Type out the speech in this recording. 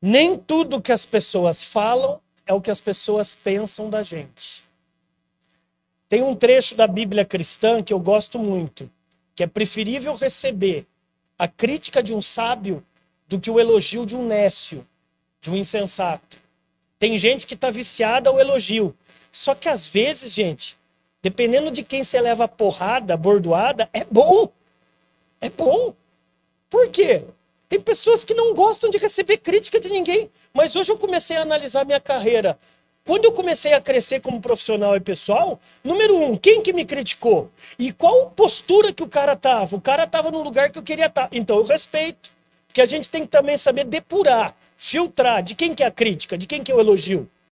Nem tudo que as pessoas falam é o que as pessoas pensam da gente. Tem um trecho da Bíblia cristã que eu gosto muito, que é preferível receber a crítica de um sábio do que o elogio de um nécio, de um insensato. Tem gente que está viciada ao elogio. Só que às vezes, gente, dependendo de quem você leva porrada, bordoada, é bom. É bom. Por quê? Tem pessoas que não gostam de receber crítica de ninguém. Mas hoje eu comecei a analisar minha carreira. Quando eu comecei a crescer como profissional e pessoal, número um, quem que me criticou? E qual postura que o cara tava? O cara tava no lugar que eu queria estar. Tá. Então eu respeito. Porque a gente tem que também saber depurar, filtrar de quem que é a crítica, de quem que é o elogio.